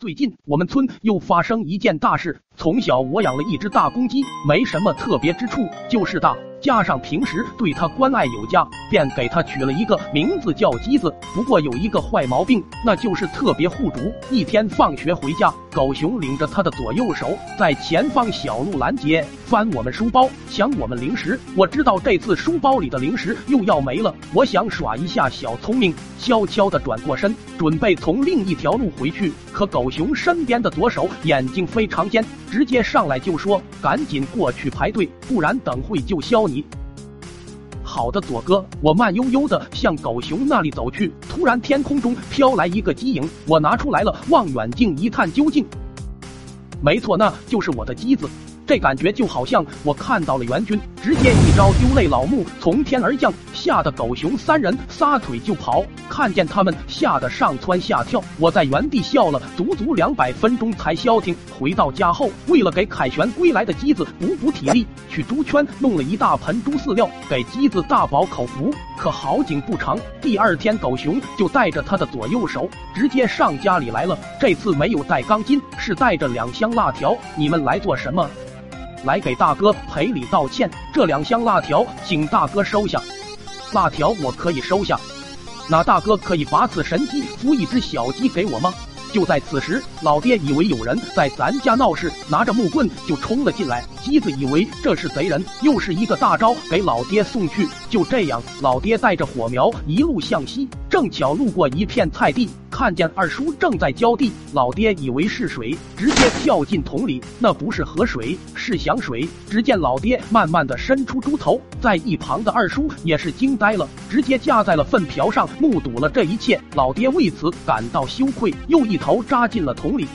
最近我们村又发生一件大事。从小我养了一只大公鸡，没什么特别之处，就是大。加上平时对它关爱有加，便给它取了一个名字叫鸡子。不过有一个坏毛病，那就是特别护主。一天放学回家，狗熊领着它的左右手在前方小路拦截，翻我们书包，抢我们零食。我知道这次书包里的零食又要没了，我想耍一下小聪明，悄悄地转过身，准备从另一条路回去。可狗熊身边的左手眼睛非常尖，直接上来就说：“赶紧过去排队，不然等会就削。”你好的，左哥，我慢悠悠的向狗熊那里走去。突然，天空中飘来一个机影，我拿出来了望远镜一探究竟。没错，那就是我的机子。这感觉就好像我看到了援军，直接一招丢泪老木从天而降，吓得狗熊三人撒腿就跑。看见他们，吓得上蹿下跳。我在原地笑了足足两百分钟才消停。回到家后，为了给凯旋归来的鸡子补补体力，去猪圈弄了一大盆猪饲料，给鸡子大饱口福。可好景不长，第二天狗熊就带着他的左右手直接上家里来了。这次没有带钢筋，是带着两箱辣条。你们来做什么？来给大哥赔礼道歉，这两箱辣条请大哥收下。辣条我可以收下，那大哥可以把此神鸡孵一只小鸡给我吗？就在此时，老爹以为有人在咱家闹事，拿着木棍就冲了进来。鸡子以为这是贼人，又是一个大招给老爹送去。就这样，老爹带着火苗一路向西，正巧路过一片菜地。看见二叔正在浇地，老爹以为是水，直接跳进桶里。那不是河水，是响水。只见老爹慢慢的伸出猪头，在一旁的二叔也是惊呆了，直接架在了粪瓢上，目睹了这一切。老爹为此感到羞愧，又一头扎进了桶里。